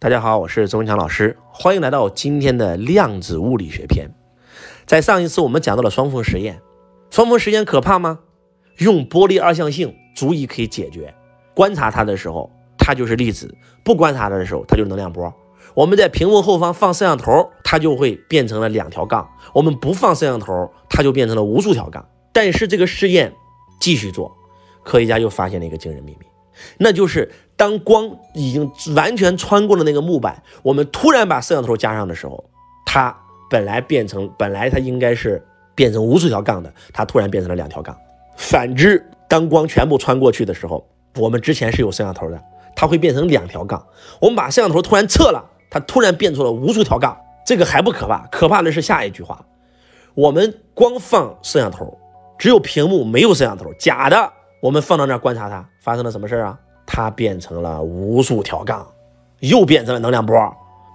大家好，我是周文强老师，欢迎来到今天的量子物理学篇。在上一次我们讲到了双缝实验，双缝实验可怕吗？用玻璃二象性足以可以解决。观察它的时候，它就是粒子；不观察它的时候，它就是能量波。我们在屏幕后方放摄像头，它就会变成了两条杠；我们不放摄像头，它就变成了无数条杠。但是这个试验继续做，科学家又发现了一个惊人秘密，那就是。当光已经完全穿过了那个木板，我们突然把摄像头加上的时候，它本来变成本来它应该是变成无数条杠的，它突然变成了两条杠。反之，当光全部穿过去的时候，我们之前是有摄像头的，它会变成两条杠。我们把摄像头突然撤了，它突然变出了无数条杠。这个还不可怕，可怕的是下一句话：我们光放摄像头，只有屏幕没有摄像头，假的。我们放到那儿观察它，发生了什么事儿啊？它变成了无数条杠，又变成了能量波。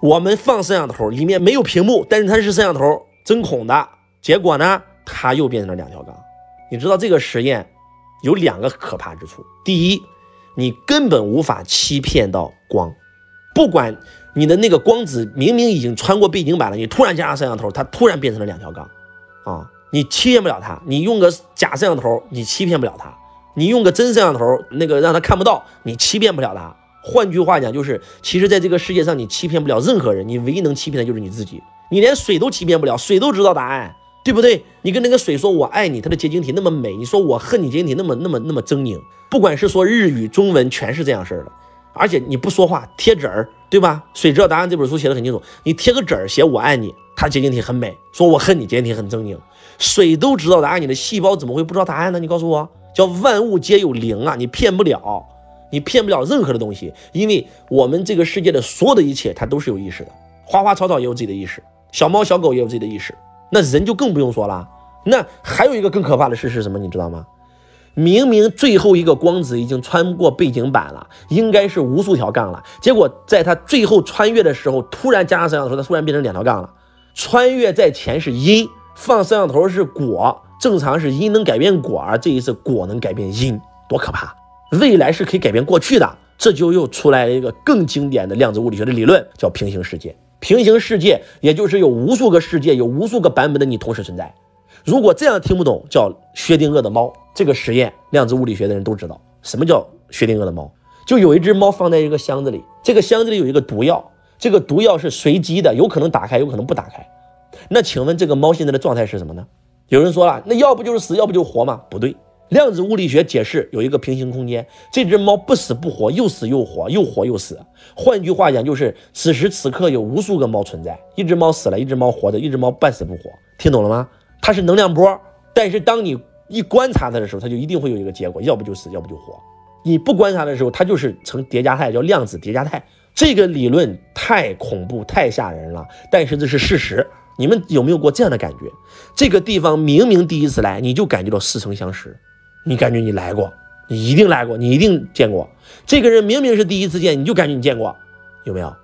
我们放摄像头，里面没有屏幕，但是它是摄像头针孔的。结果呢，它又变成了两条杠。你知道这个实验有两个可怕之处：第一，你根本无法欺骗到光，不管你的那个光子明明已经穿过背景板了，你突然加上摄像头，它突然变成了两条杠啊！你欺骗不了它，你用个假摄像头，你欺骗不了它。你用个真摄像头，那个让他看不到，你欺骗不了他。换句话讲，就是其实在这个世界上，你欺骗不了任何人，你唯一能欺骗的就是你自己。你连水都欺骗不了，水都知道答案，对不对？你跟那个水说我爱你，它的结晶体那么美，你说我恨你，结晶体那么那么那么狰狞。不管是说日语、中文，全是这样式儿的。而且你不说话，贴纸儿，对吧？《水知道答案》这本书写的很清楚，你贴个纸儿写我爱你，它结晶体很美；说我恨你，结晶体很狰狞。水都知道答案，你的细胞怎么会不知道答案呢？你告诉我。叫万物皆有灵啊！你骗不了，你骗不了任何的东西，因为我们这个世界的所有的一切，它都是有意识的。花花草草也有自己的意识，小猫小狗也有自己的意识，那人就更不用说了。那还有一个更可怕的事是什么？你知道吗？明明最后一个光子已经穿过背景板了，应该是无数条杠了，结果在它最后穿越的时候，突然加上摄像头，它突然变成两条杠了。穿越在前是因，放摄像头是果。正常是因能改变果，而这一次果能改变因，多可怕！未来是可以改变过去的，这就又出来了一个更经典的量子物理学的理论，叫平行世界。平行世界也就是有无数个世界，有无数个版本的你同时存在。如果这样听不懂，叫薛定谔的猫。这个实验，量子物理学的人都知道什么叫薛定谔的猫。就有一只猫放在一个箱子里，这个箱子里有一个毒药，这个毒药是随机的，有可能打开，有可能不打开。那请问这个猫现在的状态是什么呢？有人说了，那要不就是死，要不就活嘛？不对，量子物理学解释有一个平行空间，这只猫不死不活，又死又活，又活又死。换句话讲，就是此时此刻有无数个猫存在，一只猫死了，一只猫活着，一只猫半死不活。听懂了吗？它是能量波，但是当你一观察它的时候，它就一定会有一个结果，要不就死，要不就活。你不观察的时候，它就是呈叠加态，叫量子叠加态。这个理论太恐怖、太吓人了，但是这是事实。你们有没有过这样的感觉？这个地方明明第一次来，你就感觉到似曾相识，你感觉你来过，你一定来过，你一定见过。这个人明明是第一次见，你就感觉你见过，有没有？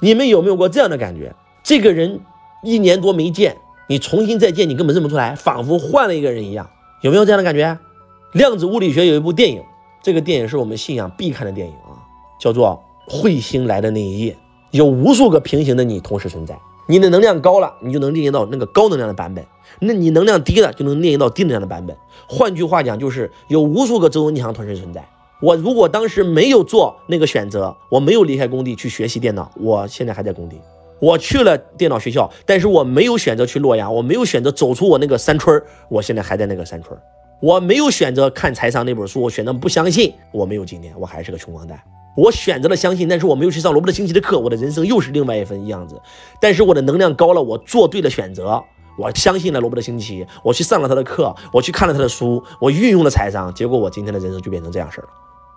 你们有没有过这样的感觉？这个人一年多没见，你重新再见，你根本认不出来，仿佛换了一个人一样，有没有这样的感觉？量子物理学有一部电影，这个电影是我们信仰必看的电影啊，叫做《彗星来的那一夜》，有无数个平行的你同时存在。你的能量高了，你就能链接到那个高能量的版本；那你能量低了，就能链接到低能量的版本。换句话讲，就是有无数个周文强同时存在。我如果当时没有做那个选择，我没有离开工地去学习电脑，我现在还在工地。我去了电脑学校，但是我没有选择去洛阳，我没有选择走出我那个山村我现在还在那个山村我没有选择看财商那本书，我选择不相信，我没有今天，我还是个穷光蛋。我选择了相信，但是我没有去上罗伯特清崎的课，我的人生又是另外一份样子。但是我的能量高了，我做对了选择，我相信了罗伯特清崎，我去上了他的课，我去看了他的书，我运用了财商，结果我今天的人生就变成这样式儿了。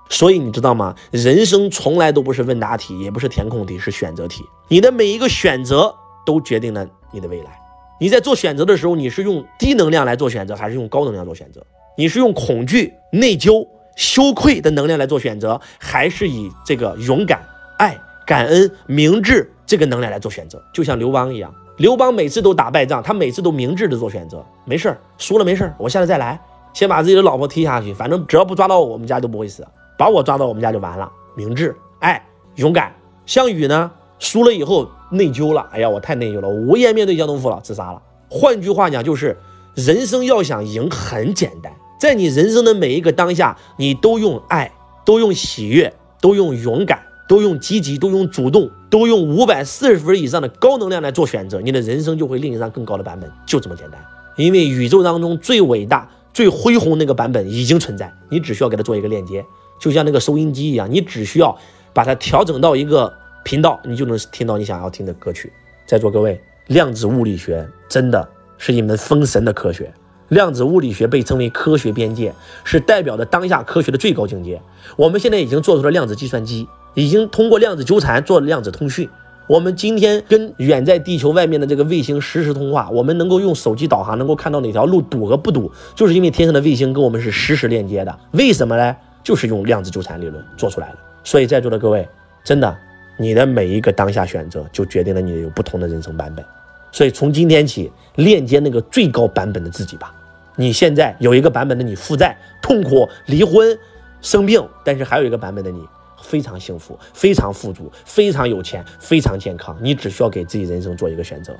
所以你知道吗？人生从来都不是问答题，也不是填空题，是选择题。你的每一个选择都决定了你的未来。你在做选择的时候，你是用低能量来做选择，还是用高能量做选择？你是用恐惧、内疚。羞愧的能量来做选择，还是以这个勇敢、爱、感恩、明智这个能量来做选择？就像刘邦一样，刘邦每次都打败仗，他每次都明智的做选择。没事儿，输了没事儿，我下次再来，先把自己的老婆踢下去，反正只要不抓到我，们家就不会死；把我抓到，我们家就完了。明智、爱、勇敢。项羽呢，输了以后内疚了，哎呀，我太内疚了，我无颜面对江东父老，自杀了。换句话讲，就是人生要想赢很简单，在你人生的每一个当下，你都用爱，都用喜悦，都用勇敢，都用积极，都用主动，都用五百四十分以上的高能量来做选择，你的人生就会另一上更高的版本，就这么简单。因为宇宙当中最伟大、最恢宏那个版本已经存在，你只需要给它做一个链接，就像那个收音机一样，你只需要把它调整到一个频道，你就能听到你想要听的歌曲。在座各位。量子物理学真的是一门封神的科学，量子物理学被称为科学边界，是代表着当下科学的最高境界。我们现在已经做出了量子计算机，已经通过量子纠缠做了量子通讯。我们今天跟远在地球外面的这个卫星实时通话，我们能够用手机导航，能够看到哪条路堵和不堵，就是因为天上的卫星跟我们是实时链接的。为什么呢？就是用量子纠缠理论做出来的。所以在座的各位，真的，你的每一个当下选择，就决定了你有不同的人生版本。所以从今天起，链接那个最高版本的自己吧。你现在有一个版本的你负债、痛苦、离婚、生病，但是还有一个版本的你非常幸福、非常富足、非常有钱、非常健康。你只需要给自己人生做一个选择。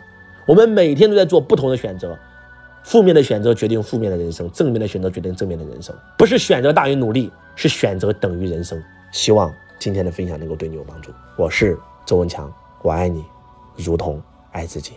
我们每天都在做不同的选择，负面的选择决定负面的人生，正面的选择决定正面的人生。不是选择大于努力，是选择等于人生。希望今天的分享能够对你有帮助。我是周文强，我爱你，如同爱自己。